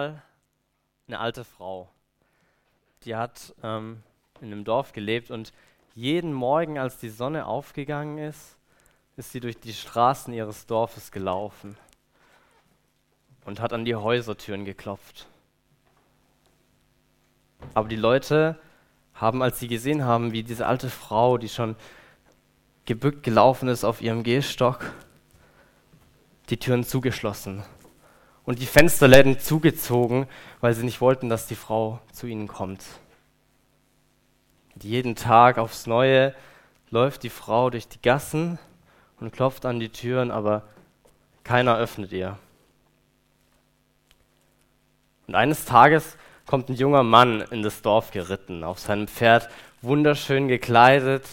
eine alte Frau. Die hat ähm, in einem Dorf gelebt und jeden Morgen, als die Sonne aufgegangen ist, ist sie durch die Straßen ihres Dorfes gelaufen und hat an die Häusertüren geklopft. Aber die Leute haben, als sie gesehen haben, wie diese alte Frau, die schon gebückt gelaufen ist auf ihrem Gehstock, die Türen zugeschlossen und die Fensterläden zugezogen, weil sie nicht wollten, dass die Frau zu ihnen kommt. Und jeden Tag aufs Neue läuft die Frau durch die Gassen und klopft an die Türen, aber keiner öffnet ihr. Und eines Tages kommt ein junger Mann in das Dorf geritten, auf seinem Pferd wunderschön gekleidet.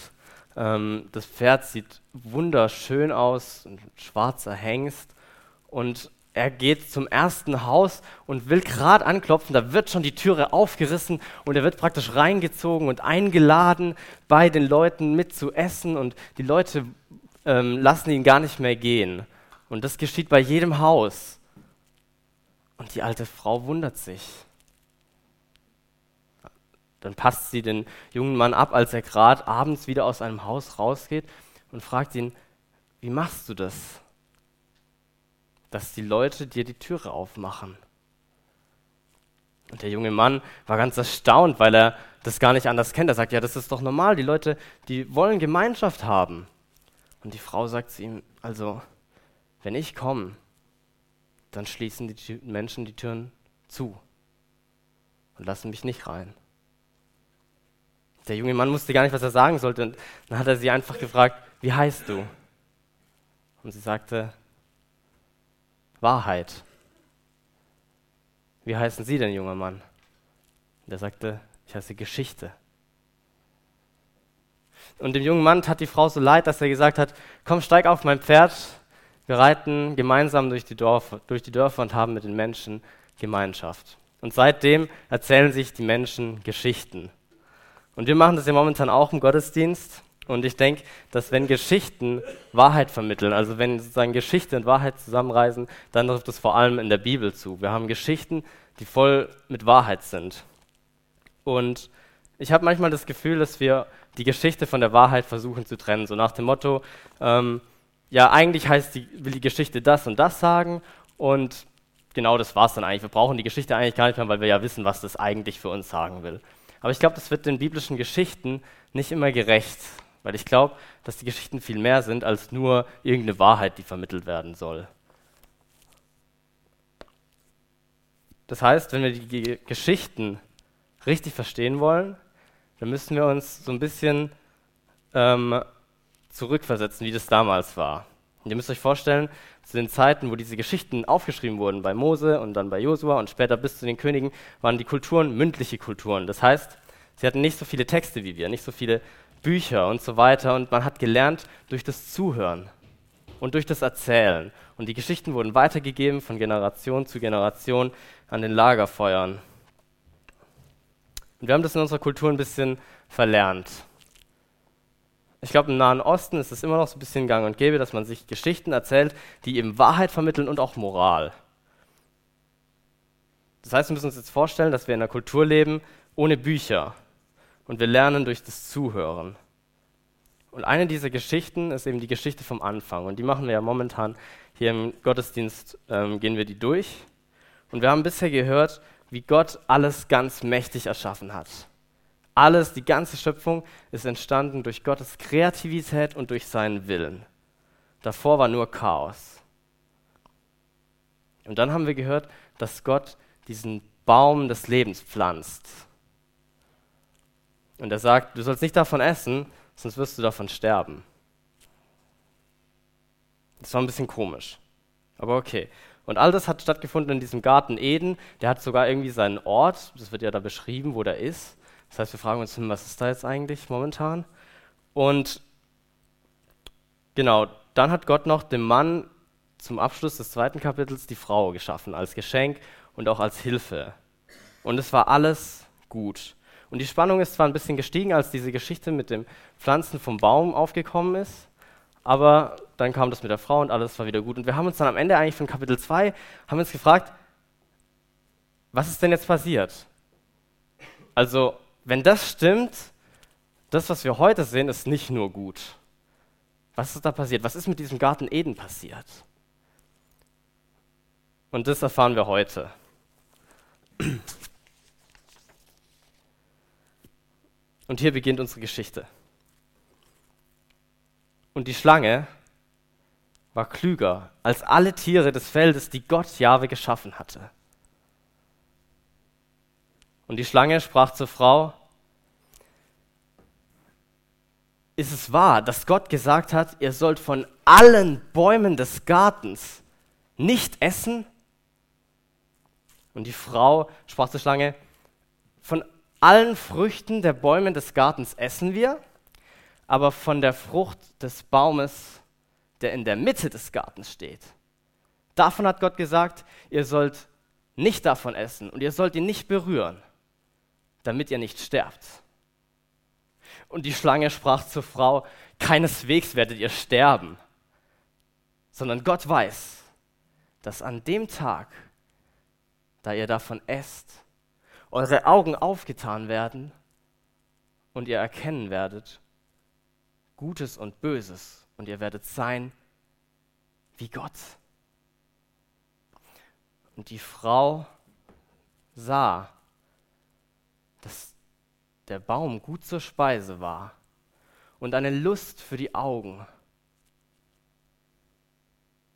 Ähm, das Pferd sieht wunderschön aus, ein schwarzer Hengst. Und er geht zum ersten Haus und will gerade anklopfen, da wird schon die Türe aufgerissen und er wird praktisch reingezogen und eingeladen, bei den Leuten mitzuessen und die Leute ähm, lassen ihn gar nicht mehr gehen. Und das geschieht bei jedem Haus. Und die alte Frau wundert sich. Dann passt sie den jungen Mann ab, als er gerade abends wieder aus einem Haus rausgeht und fragt ihn, wie machst du das? Dass die Leute dir die Türe aufmachen. Und der junge Mann war ganz erstaunt, weil er das gar nicht anders kennt. Er sagt, ja, das ist doch normal, die Leute, die wollen Gemeinschaft haben. Und die Frau sagt zu ihm, also, wenn ich komme, dann schließen die Menschen die Türen zu und lassen mich nicht rein. Der junge Mann wusste gar nicht, was er sagen sollte. Und dann hat er sie einfach gefragt, wie heißt du? Und sie sagte, Wahrheit. Wie heißen Sie denn, junger Mann? Und er sagte, ich heiße Geschichte. Und dem jungen Mann tat die Frau so leid, dass er gesagt hat, komm, steig auf mein Pferd, wir reiten gemeinsam durch die, Dorf, durch die Dörfer und haben mit den Menschen Gemeinschaft. Und seitdem erzählen sich die Menschen Geschichten. Und wir machen das ja momentan auch im Gottesdienst. Und ich denke, dass wenn Geschichten Wahrheit vermitteln, also wenn sozusagen Geschichte und Wahrheit zusammenreisen, dann trifft es vor allem in der Bibel zu. Wir haben Geschichten, die voll mit Wahrheit sind. Und ich habe manchmal das Gefühl, dass wir die Geschichte von der Wahrheit versuchen zu trennen. So nach dem Motto, ähm, ja, eigentlich heißt die, will die Geschichte das und das sagen und genau das war es dann eigentlich. Wir brauchen die Geschichte eigentlich gar nicht mehr, weil wir ja wissen, was das eigentlich für uns sagen will. Aber ich glaube, das wird den biblischen Geschichten nicht immer gerecht. Weil ich glaube, dass die Geschichten viel mehr sind als nur irgendeine Wahrheit, die vermittelt werden soll. Das heißt, wenn wir die Geschichten richtig verstehen wollen, dann müssen wir uns so ein bisschen ähm, zurückversetzen, wie das damals war. Und ihr müsst euch vorstellen, zu den Zeiten, wo diese Geschichten aufgeschrieben wurden, bei Mose und dann bei Josua und später bis zu den Königen, waren die Kulturen mündliche Kulturen. Das heißt, sie hatten nicht so viele Texte wie wir, nicht so viele Bücher und so weiter. Und man hat gelernt durch das Zuhören und durch das Erzählen. Und die Geschichten wurden weitergegeben von Generation zu Generation an den Lagerfeuern. Und wir haben das in unserer Kultur ein bisschen verlernt. Ich glaube, im Nahen Osten ist es immer noch so ein bisschen gang und gäbe, dass man sich Geschichten erzählt, die eben Wahrheit vermitteln und auch Moral. Das heißt, wir müssen uns jetzt vorstellen, dass wir in einer Kultur leben ohne Bücher und wir lernen durch das Zuhören. Und eine dieser Geschichten ist eben die Geschichte vom Anfang. Und die machen wir ja momentan hier im Gottesdienst, ähm, gehen wir die durch. Und wir haben bisher gehört, wie Gott alles ganz mächtig erschaffen hat. Alles, die ganze Schöpfung ist entstanden durch Gottes Kreativität und durch seinen Willen. Davor war nur Chaos. Und dann haben wir gehört, dass Gott diesen Baum des Lebens pflanzt. Und er sagt, du sollst nicht davon essen, sonst wirst du davon sterben. Das war ein bisschen komisch. Aber okay. Und all das hat stattgefunden in diesem Garten Eden. Der hat sogar irgendwie seinen Ort, das wird ja da beschrieben, wo der ist. Das heißt, wir fragen uns, hm, was ist da jetzt eigentlich momentan? Und genau, dann hat Gott noch dem Mann zum Abschluss des zweiten Kapitels die Frau geschaffen, als Geschenk und auch als Hilfe. Und es war alles gut. Und die Spannung ist zwar ein bisschen gestiegen, als diese Geschichte mit dem Pflanzen vom Baum aufgekommen ist, aber dann kam das mit der Frau und alles war wieder gut. Und wir haben uns dann am Ende eigentlich von Kapitel 2, haben uns gefragt, was ist denn jetzt passiert? Also, wenn das stimmt, das, was wir heute sehen, ist nicht nur gut. Was ist da passiert? Was ist mit diesem Garten Eden passiert? Und das erfahren wir heute. Und hier beginnt unsere Geschichte. Und die Schlange war klüger als alle Tiere des Feldes, die Gott Jahwe geschaffen hatte. Und die Schlange sprach zur Frau, ist es wahr, dass Gott gesagt hat, ihr sollt von allen Bäumen des Gartens nicht essen? Und die Frau sprach zur Schlange, von allen Früchten der Bäume des Gartens essen wir, aber von der Frucht des Baumes, der in der Mitte des Gartens steht, davon hat Gott gesagt, ihr sollt nicht davon essen und ihr sollt ihn nicht berühren, damit ihr nicht sterbt. Und die Schlange sprach zur Frau, keineswegs werdet ihr sterben, sondern Gott weiß, dass an dem Tag, da ihr davon esst, eure Augen aufgetan werden und ihr erkennen werdet Gutes und Böses und ihr werdet sein wie Gott. Und die Frau sah, dass der Baum gut zur Speise war und eine Lust für die Augen.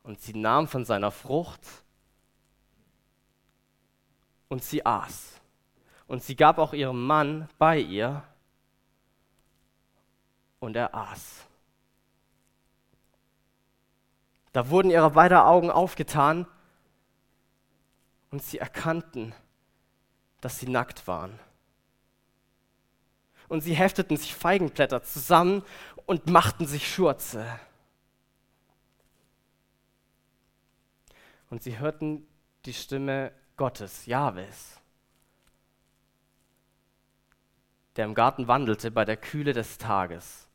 Und sie nahm von seiner Frucht und sie aß. Und sie gab auch ihrem Mann bei ihr und er aß. Da wurden ihre beiden Augen aufgetan und sie erkannten, dass sie nackt waren und sie hefteten sich Feigenblätter zusammen und machten sich Schurze. Und sie hörten die Stimme Gottes, Jahwes, der im Garten wandelte bei der Kühle des Tages.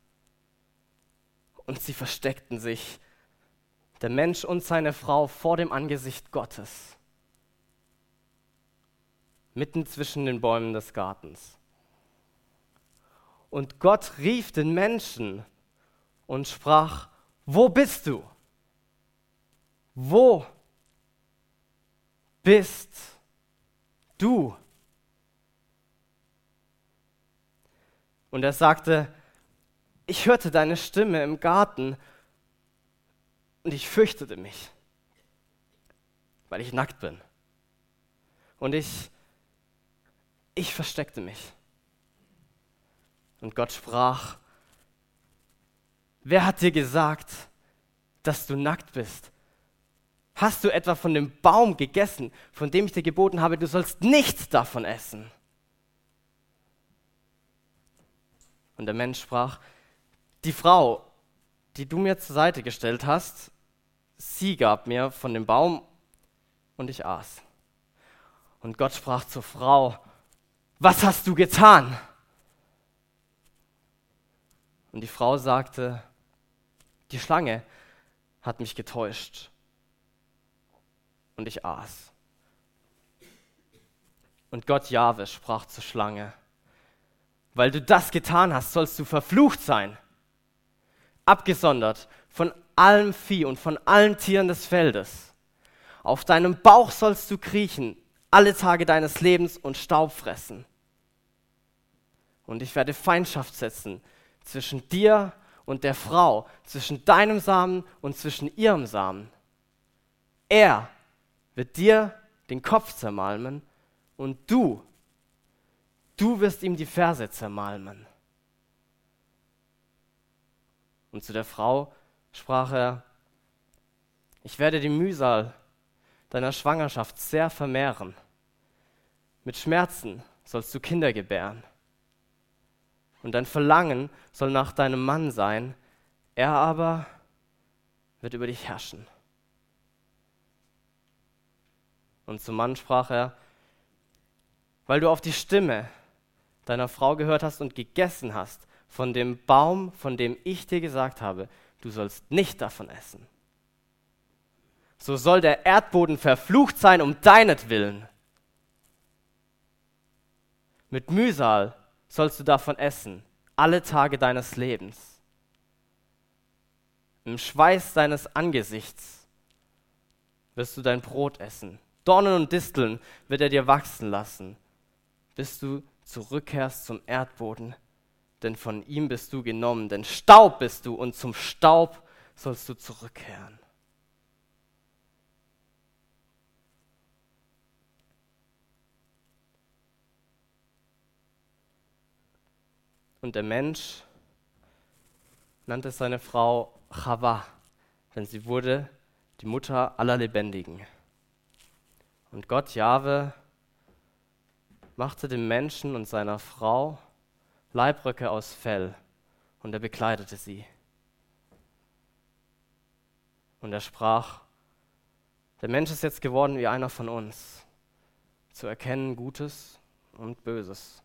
Und sie versteckten sich, der Mensch und seine Frau, vor dem Angesicht Gottes, mitten zwischen den Bäumen des Gartens. Und Gott rief den Menschen und sprach, wo bist du? Wo bist du? Und er sagte, ich hörte deine Stimme im Garten und ich fürchtete mich, weil ich nackt bin. Und ich, ich versteckte mich. Und Gott sprach, wer hat dir gesagt, dass du nackt bist? Hast du etwa von dem Baum gegessen, von dem ich dir geboten habe, du sollst nichts davon essen? Und der Mensch sprach, die Frau, die du mir zur Seite gestellt hast, sie gab mir von dem Baum und ich aß. Und Gott sprach zur Frau, was hast du getan? Und die Frau sagte, die Schlange hat mich getäuscht. Und ich aß. Und Gott Jahwe sprach zur Schlange, weil du das getan hast, sollst du verflucht sein, abgesondert von allem Vieh und von allen Tieren des Feldes. Auf deinem Bauch sollst du kriechen, alle Tage deines Lebens und Staub fressen. Und ich werde Feindschaft setzen zwischen dir und der Frau, zwischen deinem Samen und zwischen ihrem Samen. Er wird dir den Kopf zermalmen und du, du wirst ihm die Ferse zermalmen. Und zu der Frau sprach er, ich werde die Mühsal deiner Schwangerschaft sehr vermehren. Mit Schmerzen sollst du Kinder gebären und dein Verlangen soll nach deinem Mann sein, er aber wird über dich herrschen. Und zum Mann sprach er, weil du auf die Stimme deiner Frau gehört hast und gegessen hast von dem Baum, von dem ich dir gesagt habe, du sollst nicht davon essen. So soll der Erdboden verflucht sein um deinetwillen. Mit Mühsal sollst du davon essen, alle Tage deines Lebens. Im Schweiß deines Angesichts wirst du dein Brot essen. Dornen und Disteln wird er dir wachsen lassen, bis du zurückkehrst zum Erdboden, denn von ihm bist du genommen, denn Staub bist du und zum Staub sollst du zurückkehren. Und der Mensch nannte seine Frau Chava, denn sie wurde die Mutter aller Lebendigen. Und Gott Jahwe machte dem Menschen und seiner Frau Leibröcke aus Fell und er bekleidete sie. Und er sprach, der Mensch ist jetzt geworden wie einer von uns, zu erkennen Gutes und Böses.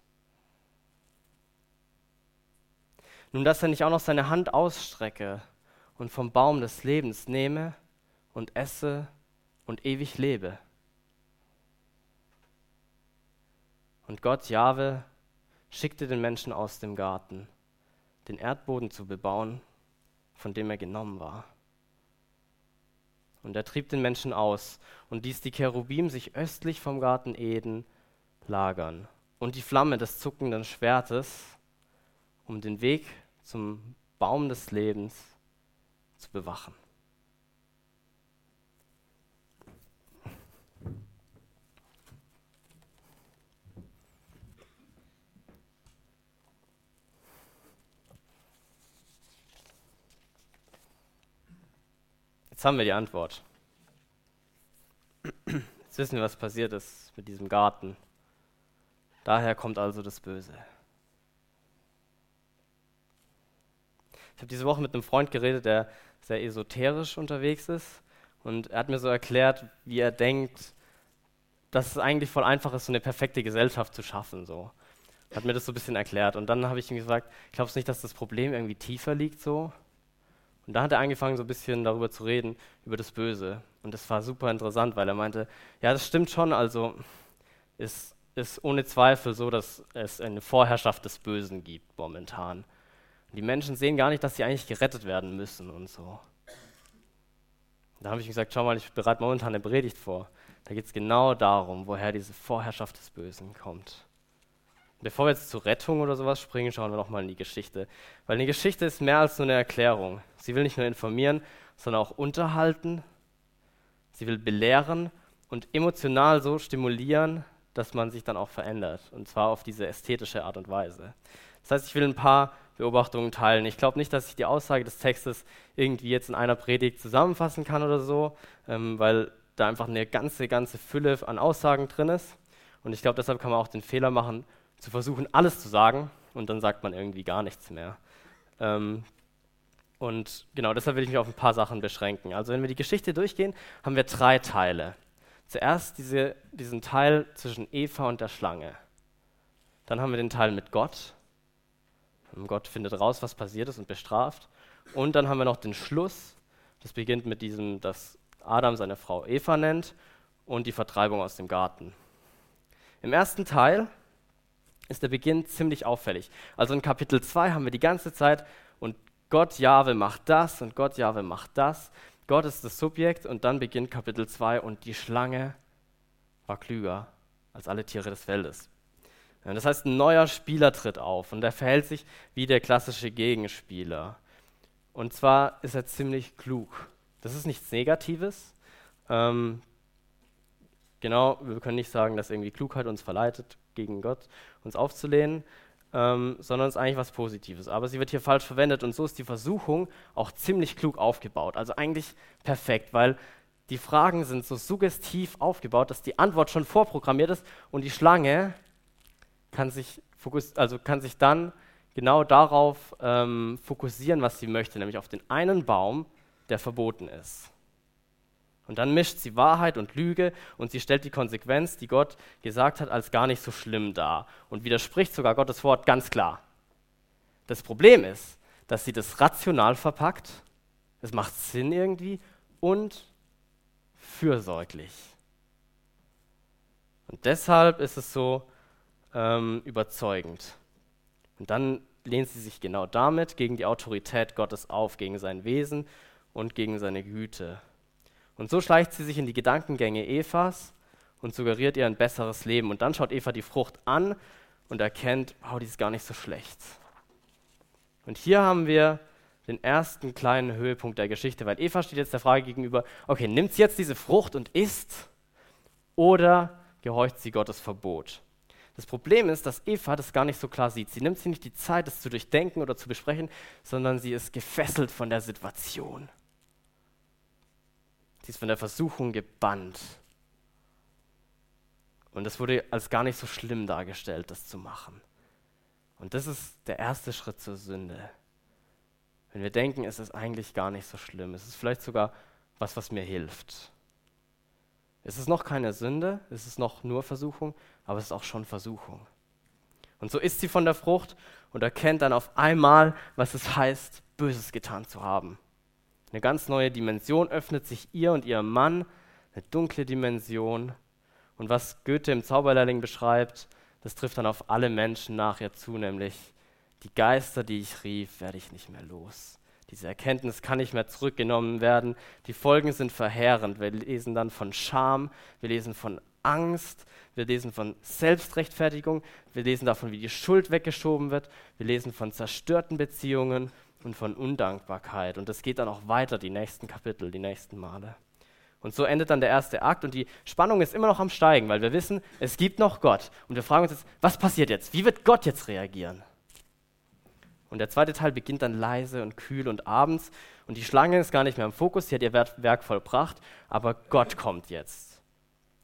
Nun, dass er nicht auch noch seine Hand ausstrecke und vom Baum des Lebens nehme und esse und ewig lebe. Und Gott, Jahwe, schickte den Menschen aus dem Garten, den Erdboden zu bebauen, von dem er genommen war. Und er trieb den Menschen aus und ließ die Cherubim sich östlich vom Garten Eden lagern und die Flamme des zuckenden Schwertes um den Weg zum Baum des Lebens zu bewachen. Jetzt haben wir die Antwort. Jetzt wissen wir, was passiert ist mit diesem Garten. Daher kommt also das Böse. Ich habe diese Woche mit einem Freund geredet, der sehr esoterisch unterwegs ist. Und er hat mir so erklärt, wie er denkt, dass es eigentlich voll einfach ist, so eine perfekte Gesellschaft zu schaffen. So. Hat mir das so ein bisschen erklärt. Und dann habe ich ihm gesagt, glaubst du nicht, dass das Problem irgendwie tiefer liegt so? Und da hat er angefangen, so ein bisschen darüber zu reden, über das Böse. Und das war super interessant, weil er meinte, ja, das stimmt schon, also es ist ohne Zweifel so, dass es eine Vorherrschaft des Bösen gibt momentan. Die Menschen sehen gar nicht, dass sie eigentlich gerettet werden müssen und so. Da habe ich gesagt, schau mal, ich bereite momentan eine Predigt vor. Da geht es genau darum, woher diese Vorherrschaft des Bösen kommt. Bevor wir jetzt zur Rettung oder sowas springen, schauen wir nochmal in die Geschichte. Weil eine Geschichte ist mehr als nur eine Erklärung. Sie will nicht nur informieren, sondern auch unterhalten. Sie will belehren und emotional so stimulieren, dass man sich dann auch verändert. Und zwar auf diese ästhetische Art und Weise. Das heißt, ich will ein paar Beobachtungen teilen. Ich glaube nicht, dass ich die Aussage des Textes irgendwie jetzt in einer Predigt zusammenfassen kann oder so, ähm, weil da einfach eine ganze, ganze Fülle an Aussagen drin ist. Und ich glaube, deshalb kann man auch den Fehler machen, zu versuchen, alles zu sagen und dann sagt man irgendwie gar nichts mehr. Ähm, und genau deshalb will ich mich auf ein paar Sachen beschränken. Also wenn wir die Geschichte durchgehen, haben wir drei Teile. Zuerst diese, diesen Teil zwischen Eva und der Schlange. Dann haben wir den Teil mit Gott, Gott findet raus, was passiert ist und bestraft. Und dann haben wir noch den Schluss. Das beginnt mit diesem, dass Adam seine Frau Eva nennt und die Vertreibung aus dem Garten. Im ersten Teil ist der Beginn ziemlich auffällig. Also in Kapitel 2 haben wir die ganze Zeit und Gott Jahwe macht das und Gott Jahwe macht das. Gott ist das Subjekt und dann beginnt Kapitel 2 und die Schlange war klüger als alle Tiere des Feldes. Das heißt, ein neuer Spieler tritt auf und er verhält sich wie der klassische Gegenspieler. Und zwar ist er ziemlich klug. Das ist nichts Negatives. Ähm, genau, wir können nicht sagen, dass irgendwie Klugheit uns verleitet, gegen Gott uns aufzulehnen, ähm, sondern es ist eigentlich was Positives. Aber sie wird hier falsch verwendet und so ist die Versuchung auch ziemlich klug aufgebaut. Also eigentlich perfekt, weil die Fragen sind so suggestiv aufgebaut, dass die Antwort schon vorprogrammiert ist und die Schlange kann sich, fokus also kann sich dann genau darauf ähm, fokussieren, was sie möchte, nämlich auf den einen Baum, der verboten ist. Und dann mischt sie Wahrheit und Lüge und sie stellt die Konsequenz, die Gott gesagt hat, als gar nicht so schlimm dar und widerspricht sogar Gottes Wort ganz klar. Das Problem ist, dass sie das rational verpackt, es macht Sinn irgendwie und fürsorglich. Und deshalb ist es so, ähm, überzeugend. Und dann lehnt sie sich genau damit gegen die Autorität Gottes auf, gegen sein Wesen und gegen seine Güte. Und so schleicht sie sich in die Gedankengänge Evas und suggeriert ihr ein besseres Leben. Und dann schaut Eva die Frucht an und erkennt, wow, die ist gar nicht so schlecht. Und hier haben wir den ersten kleinen Höhepunkt der Geschichte, weil Eva steht jetzt der Frage gegenüber, okay, nimmt sie jetzt diese Frucht und isst oder gehorcht sie Gottes Verbot? Das Problem ist, dass Eva das gar nicht so klar sieht. Sie nimmt sich nicht die Zeit, das zu durchdenken oder zu besprechen, sondern sie ist gefesselt von der Situation. Sie ist von der Versuchung gebannt. Und es wurde als gar nicht so schlimm dargestellt, das zu machen. Und das ist der erste Schritt zur Sünde. Wenn wir denken, es ist eigentlich gar nicht so schlimm, es ist vielleicht sogar was, was mir hilft. Es ist noch keine Sünde, es ist noch nur Versuchung, aber es ist auch schon Versuchung. Und so isst sie von der Frucht und erkennt dann auf einmal, was es heißt, Böses getan zu haben. Eine ganz neue Dimension öffnet sich ihr und ihrem Mann, eine dunkle Dimension. Und was Goethe im Zauberlehrling beschreibt, das trifft dann auf alle Menschen nachher zu, nämlich die Geister, die ich rief, werde ich nicht mehr los. Diese Erkenntnis kann nicht mehr zurückgenommen werden. Die Folgen sind verheerend. Wir lesen dann von Scham, wir lesen von Angst, wir lesen von Selbstrechtfertigung, wir lesen davon, wie die Schuld weggeschoben wird, wir lesen von zerstörten Beziehungen und von Undankbarkeit. Und das geht dann auch weiter, die nächsten Kapitel, die nächsten Male. Und so endet dann der erste Akt und die Spannung ist immer noch am Steigen, weil wir wissen, es gibt noch Gott. Und wir fragen uns jetzt, was passiert jetzt? Wie wird Gott jetzt reagieren? Und der zweite Teil beginnt dann leise und kühl und abends. Und die Schlange ist gar nicht mehr im Fokus, sie hat ihr Werk vollbracht, aber Gott kommt jetzt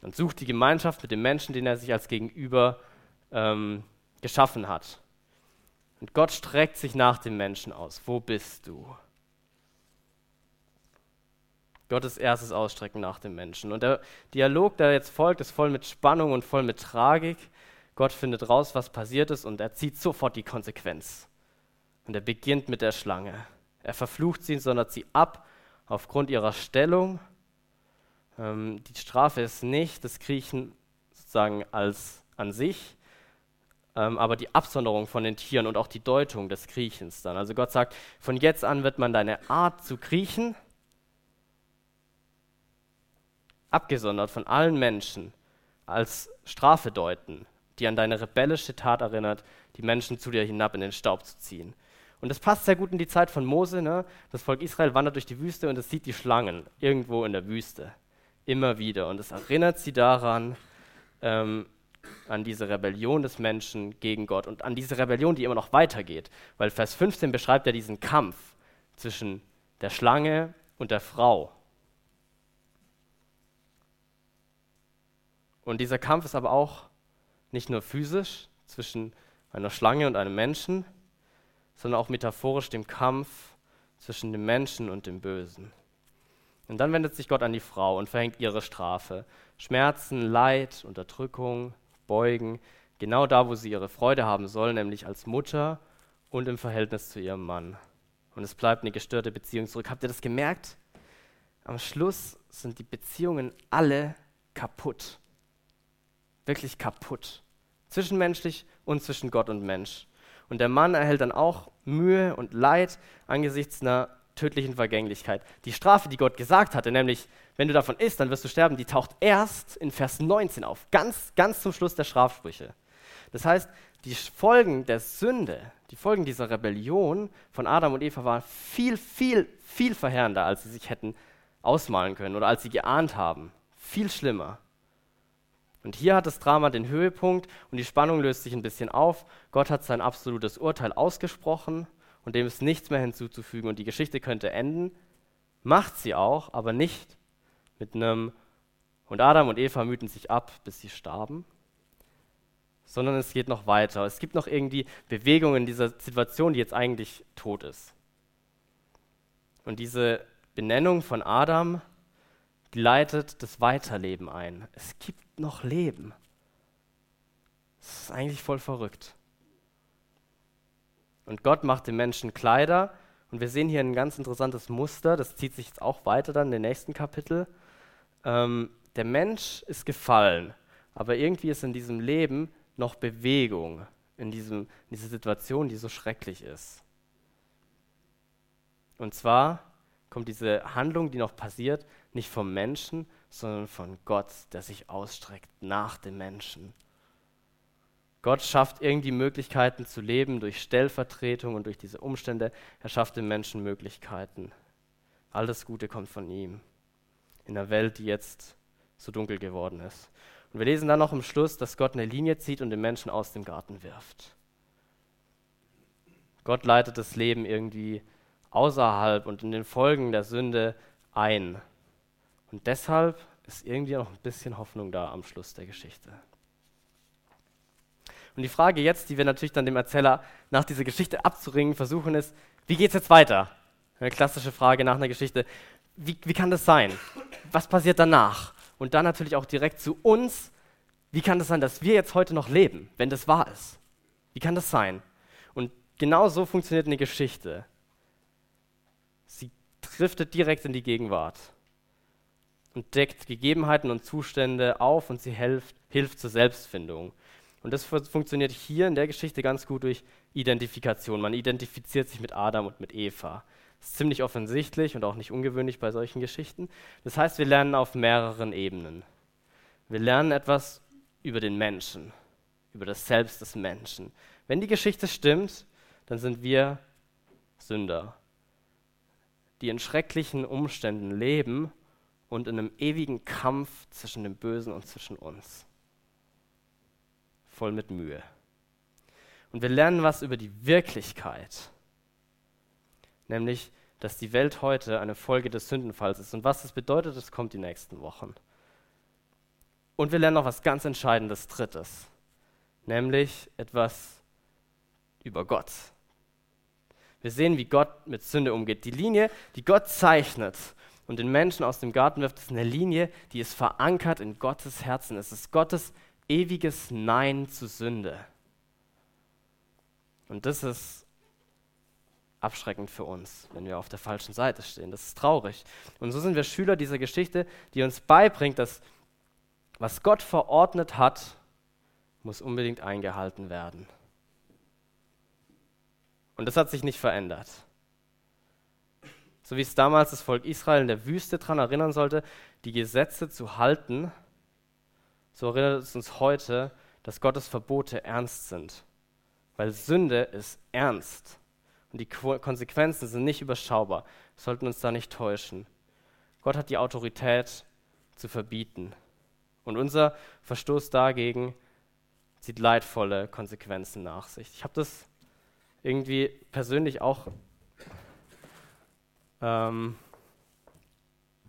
und sucht die Gemeinschaft mit dem Menschen, den er sich als Gegenüber ähm, geschaffen hat. Und Gott streckt sich nach dem Menschen aus. Wo bist du? Gottes erstes Ausstrecken nach dem Menschen. Und der Dialog, der jetzt folgt, ist voll mit Spannung und voll mit Tragik. Gott findet raus, was passiert ist und er zieht sofort die Konsequenz. Und er beginnt mit der Schlange. Er verflucht sie, sondert sie ab aufgrund ihrer Stellung. Ähm, die Strafe ist nicht das Kriechen sozusagen als an sich, ähm, aber die Absonderung von den Tieren und auch die Deutung des Kriechens dann. Also Gott sagt, von jetzt an wird man deine Art zu kriechen abgesondert von allen Menschen als Strafe deuten, die an deine rebellische Tat erinnert, die Menschen zu dir hinab in den Staub zu ziehen. Und das passt sehr gut in die Zeit von Mose. Ne? Das Volk Israel wandert durch die Wüste und es sieht die Schlangen irgendwo in der Wüste. Immer wieder. Und es erinnert sie daran, ähm, an diese Rebellion des Menschen gegen Gott und an diese Rebellion, die immer noch weitergeht. Weil Vers 15 beschreibt ja diesen Kampf zwischen der Schlange und der Frau. Und dieser Kampf ist aber auch nicht nur physisch zwischen einer Schlange und einem Menschen, sondern auch metaphorisch dem Kampf zwischen dem Menschen und dem Bösen. Und dann wendet sich Gott an die Frau und verhängt ihre Strafe. Schmerzen, Leid, Unterdrückung, Beugen, genau da, wo sie ihre Freude haben soll, nämlich als Mutter und im Verhältnis zu ihrem Mann. Und es bleibt eine gestörte Beziehung zurück. Habt ihr das gemerkt? Am Schluss sind die Beziehungen alle kaputt wirklich kaputt. Zwischenmenschlich und zwischen Gott und Mensch. Und der Mann erhält dann auch Mühe und Leid angesichts einer tödlichen Vergänglichkeit. Die Strafe, die Gott gesagt hatte, nämlich, wenn du davon isst, dann wirst du sterben, die taucht erst in Vers 19 auf, ganz, ganz zum Schluss der Strafsprüche. Das heißt, die Folgen der Sünde, die Folgen dieser Rebellion von Adam und Eva waren viel, viel, viel verheerender, als sie sich hätten ausmalen können oder als sie geahnt haben. Viel schlimmer. Und hier hat das Drama den Höhepunkt und die Spannung löst sich ein bisschen auf. Gott hat sein absolutes Urteil ausgesprochen und dem ist nichts mehr hinzuzufügen und die Geschichte könnte enden. Macht sie auch, aber nicht mit einem und Adam und Eva mühten sich ab, bis sie starben, sondern es geht noch weiter. Es gibt noch irgendwie Bewegungen in dieser Situation, die jetzt eigentlich tot ist. Und diese Benennung von Adam, die leitet das Weiterleben ein. Es gibt noch leben. Das ist eigentlich voll verrückt. Und Gott macht dem Menschen Kleider. Und wir sehen hier ein ganz interessantes Muster, das zieht sich jetzt auch weiter dann in den nächsten Kapitel. Ähm, der Mensch ist gefallen, aber irgendwie ist in diesem Leben noch Bewegung in, diesem, in dieser Situation, die so schrecklich ist. Und zwar kommt diese Handlung, die noch passiert, nicht vom Menschen, sondern von Gott, der sich ausstreckt nach dem Menschen. Gott schafft irgendwie Möglichkeiten zu leben durch Stellvertretung und durch diese Umstände. Er schafft den Menschen Möglichkeiten. Alles Gute kommt von ihm. In einer Welt, die jetzt so dunkel geworden ist. Und wir lesen dann noch im Schluss, dass Gott eine Linie zieht und den Menschen aus dem Garten wirft. Gott leitet das Leben irgendwie außerhalb und in den Folgen der Sünde ein. Und deshalb ist irgendwie noch ein bisschen Hoffnung da am Schluss der Geschichte. Und die Frage jetzt, die wir natürlich dann dem Erzähler nach dieser Geschichte abzuringen versuchen, ist, wie geht es jetzt weiter? Eine klassische Frage nach einer Geschichte. Wie, wie kann das sein? Was passiert danach? Und dann natürlich auch direkt zu uns. Wie kann das sein, dass wir jetzt heute noch leben, wenn das wahr ist? Wie kann das sein? Und genau so funktioniert eine Geschichte. Sie driftet direkt in die Gegenwart und deckt Gegebenheiten und Zustände auf und sie hilft, hilft zur Selbstfindung. Und das funktioniert hier in der Geschichte ganz gut durch Identifikation. Man identifiziert sich mit Adam und mit Eva. Das ist ziemlich offensichtlich und auch nicht ungewöhnlich bei solchen Geschichten. Das heißt, wir lernen auf mehreren Ebenen. Wir lernen etwas über den Menschen, über das Selbst des Menschen. Wenn die Geschichte stimmt, dann sind wir Sünder, die in schrecklichen Umständen leben und in einem ewigen Kampf zwischen dem Bösen und zwischen uns. Voll mit Mühe. Und wir lernen was über die Wirklichkeit, nämlich, dass die Welt heute eine Folge des Sündenfalls ist. Und was das bedeutet, das kommt die nächsten Wochen. Und wir lernen noch was ganz Entscheidendes Drittes, nämlich etwas über Gott. Wir sehen, wie Gott mit Sünde umgeht. Die Linie, die Gott zeichnet, und den Menschen aus dem Garten wirft, ist eine Linie, die ist verankert in Gottes Herzen. Es ist Gottes ewiges Nein zu Sünde. Und das ist abschreckend für uns, wenn wir auf der falschen Seite stehen. Das ist traurig. Und so sind wir Schüler dieser Geschichte, die uns beibringt, dass was Gott verordnet hat, muss unbedingt eingehalten werden. Und das hat sich nicht verändert so wie es damals das Volk Israel in der Wüste daran erinnern sollte, die Gesetze zu halten, so erinnert es uns heute, dass Gottes Verbote ernst sind. Weil Sünde ist ernst und die Konsequenzen sind nicht überschaubar. Wir sollten uns da nicht täuschen. Gott hat die Autorität zu verbieten. Und unser Verstoß dagegen zieht leidvolle Konsequenzen nach sich. Ich habe das irgendwie persönlich auch ähm,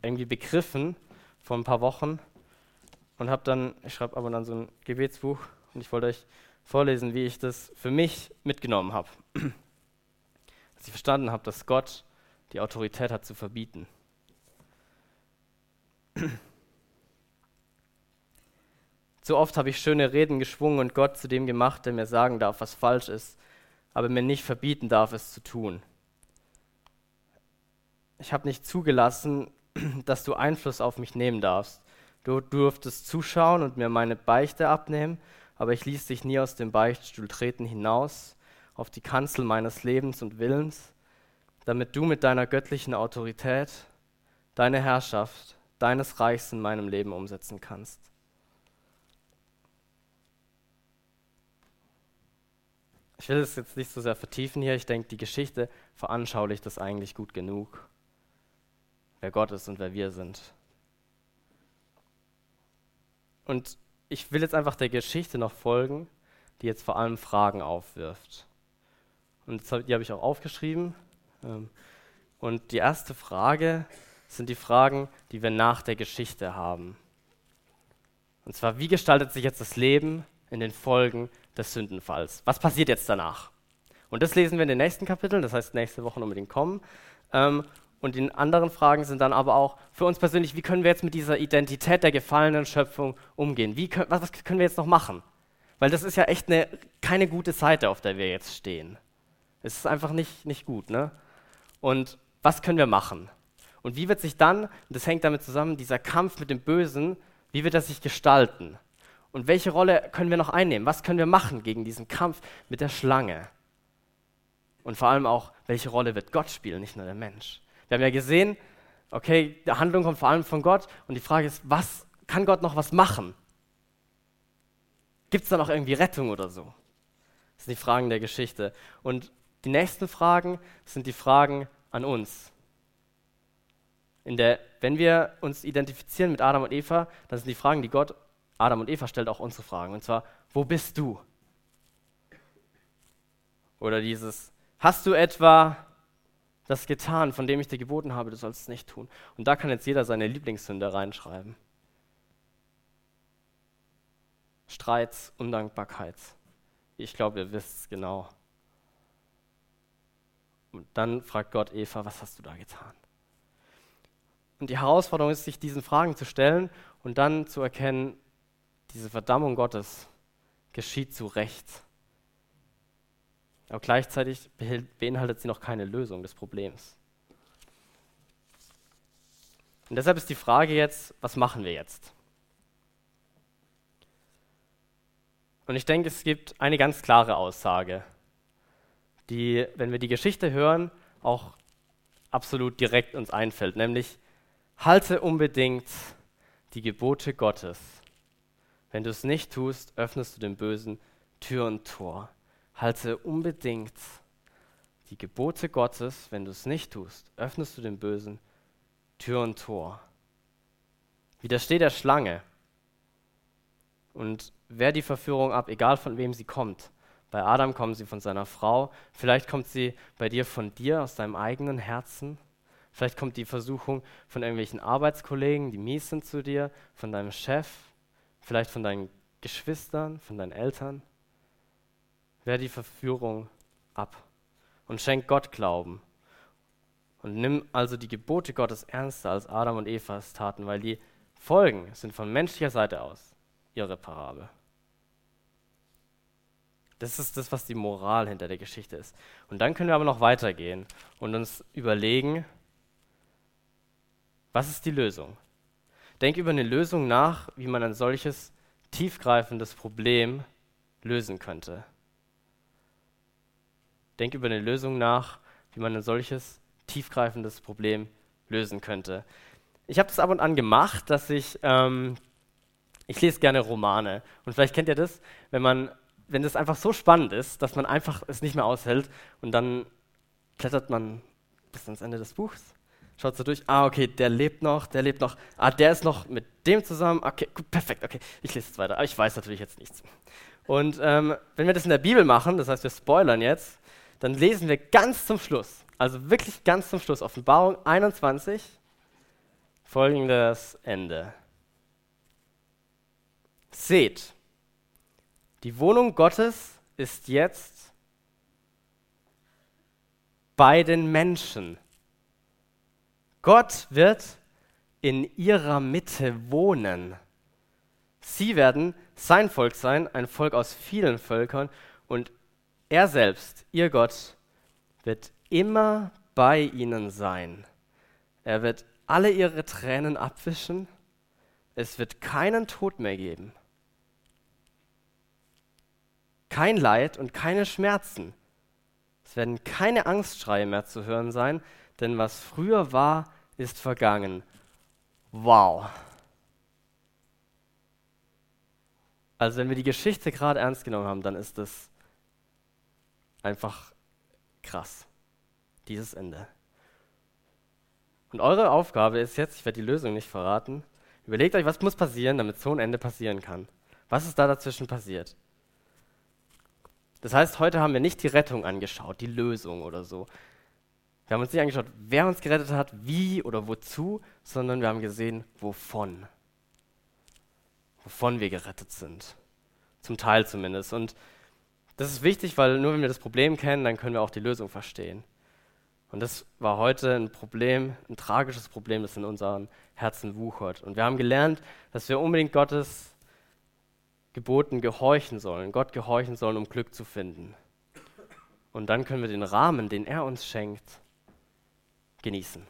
irgendwie begriffen vor ein paar Wochen und habe dann, ich schreibe aber dann so ein Gebetsbuch und ich wollte euch vorlesen, wie ich das für mich mitgenommen habe. Dass ich verstanden habe, dass Gott die Autorität hat zu verbieten. Zu oft habe ich schöne Reden geschwungen und Gott zu dem gemacht, der mir sagen darf, was falsch ist, aber mir nicht verbieten darf, es zu tun ich habe nicht zugelassen, dass du Einfluss auf mich nehmen darfst. Du durftest zuschauen und mir meine Beichte abnehmen, aber ich ließ dich nie aus dem Beichtstuhl treten hinaus auf die Kanzel meines Lebens und Willens, damit du mit deiner göttlichen Autorität deine Herrschaft, deines Reichs in meinem Leben umsetzen kannst. Ich will es jetzt nicht so sehr vertiefen hier. Ich denke, die Geschichte veranschaulicht das eigentlich gut genug wer Gott ist und wer wir sind. Und ich will jetzt einfach der Geschichte noch folgen, die jetzt vor allem Fragen aufwirft. Und die habe ich auch aufgeschrieben. Ähm, und die erste Frage sind die Fragen, die wir nach der Geschichte haben. Und zwar, wie gestaltet sich jetzt das Leben in den Folgen des Sündenfalls? Was passiert jetzt danach? Und das lesen wir in den nächsten Kapiteln, das heißt nächste Woche unbedingt kommen. Und die anderen Fragen sind dann aber auch für uns persönlich, wie können wir jetzt mit dieser Identität der gefallenen Schöpfung umgehen? Wie können, was, was können wir jetzt noch machen? Weil das ist ja echt eine, keine gute Seite, auf der wir jetzt stehen. Es ist einfach nicht, nicht gut. Ne? Und was können wir machen? Und wie wird sich dann, und das hängt damit zusammen, dieser Kampf mit dem Bösen, wie wird er sich gestalten? Und welche Rolle können wir noch einnehmen? Was können wir machen gegen diesen Kampf mit der Schlange? Und vor allem auch, welche Rolle wird Gott spielen, nicht nur der Mensch? Wir haben ja gesehen, okay, die Handlung kommt vor allem von Gott und die Frage ist, was kann Gott noch was machen? Gibt es da noch irgendwie Rettung oder so? Das sind die Fragen der Geschichte. Und die nächsten Fragen sind die Fragen an uns. Der, wenn wir uns identifizieren mit Adam und Eva, dann sind die Fragen, die Gott Adam und Eva stellt, auch unsere Fragen. Und zwar, wo bist du? Oder dieses, hast du etwa das getan, von dem ich dir geboten habe, du sollst es nicht tun? Und da kann jetzt jeder seine Lieblingssünde reinschreiben. Streits, Undankbarkeit. Ich glaube, ihr wisst es genau. Und dann fragt Gott Eva, was hast du da getan? Und die Herausforderung ist, sich diesen Fragen zu stellen und dann zu erkennen, diese Verdammung Gottes geschieht zu Recht. Aber gleichzeitig beinhaltet sie noch keine Lösung des Problems. Und deshalb ist die Frage jetzt, was machen wir jetzt? Und ich denke, es gibt eine ganz klare Aussage, die, wenn wir die Geschichte hören, auch absolut direkt uns einfällt, nämlich halte unbedingt die Gebote Gottes. Wenn du es nicht tust, öffnest du dem Bösen Tür und Tor. Halte unbedingt die Gebote Gottes. Wenn du es nicht tust, öffnest du dem Bösen Tür und Tor. Widersteh der Schlange. Und wehr die Verführung ab, egal von wem sie kommt. Bei Adam kommen sie von seiner Frau, vielleicht kommt sie bei dir von dir, aus deinem eigenen Herzen. Vielleicht kommt die Versuchung von irgendwelchen Arbeitskollegen, die mies sind zu dir, von deinem Chef, vielleicht von deinen Geschwistern, von deinen Eltern. Wehr die Verführung ab und schenk Gott Glauben. Und nimm also die Gebote Gottes ernster, als Adam und Eva es taten, weil die Folgen sind von menschlicher Seite aus irreparabel. Das ist das, was die Moral hinter der Geschichte ist. Und dann können wir aber noch weitergehen und uns überlegen, was ist die Lösung? Denk über eine Lösung nach, wie man ein solches tiefgreifendes Problem lösen könnte. Denk über eine Lösung nach, wie man ein solches tiefgreifendes Problem lösen könnte. Ich habe das ab und an gemacht, dass ich ähm, ich lese gerne Romane. Und vielleicht kennt ihr das, wenn man, wenn das einfach so spannend ist, dass man einfach es nicht mehr aushält und dann klettert man bis ans Ende des Buchs, schaut so durch, ah, okay, der lebt noch, der lebt noch, ah, der ist noch mit dem zusammen, okay, gut, perfekt, okay, ich lese jetzt weiter, aber ich weiß natürlich jetzt nichts. Und ähm, wenn wir das in der Bibel machen, das heißt, wir spoilern jetzt, dann lesen wir ganz zum Schluss, also wirklich ganz zum Schluss, Offenbarung 21, folgendes Ende. Seht, die Wohnung Gottes ist jetzt bei den Menschen. Gott wird in ihrer Mitte wohnen. Sie werden sein Volk sein, ein Volk aus vielen Völkern, und er selbst, ihr Gott, wird immer bei ihnen sein. Er wird alle ihre Tränen abwischen. Es wird keinen Tod mehr geben kein Leid und keine Schmerzen. Es werden keine Angstschreie mehr zu hören sein, denn was früher war, ist vergangen. Wow. Also wenn wir die Geschichte gerade ernst genommen haben, dann ist das einfach krass, dieses Ende. Und eure Aufgabe ist jetzt, ich werde die Lösung nicht verraten, überlegt euch, was muss passieren, damit so ein Ende passieren kann. Was ist da dazwischen passiert? Das heißt, heute haben wir nicht die Rettung angeschaut, die Lösung oder so. Wir haben uns nicht angeschaut, wer uns gerettet hat, wie oder wozu, sondern wir haben gesehen, wovon. Wovon wir gerettet sind. Zum Teil zumindest. Und das ist wichtig, weil nur wenn wir das Problem kennen, dann können wir auch die Lösung verstehen. Und das war heute ein Problem, ein tragisches Problem, das in unseren Herzen wuchert. Und wir haben gelernt, dass wir unbedingt Gottes Geboten gehorchen sollen, Gott gehorchen sollen, um Glück zu finden. Und dann können wir den Rahmen, den er uns schenkt, genießen.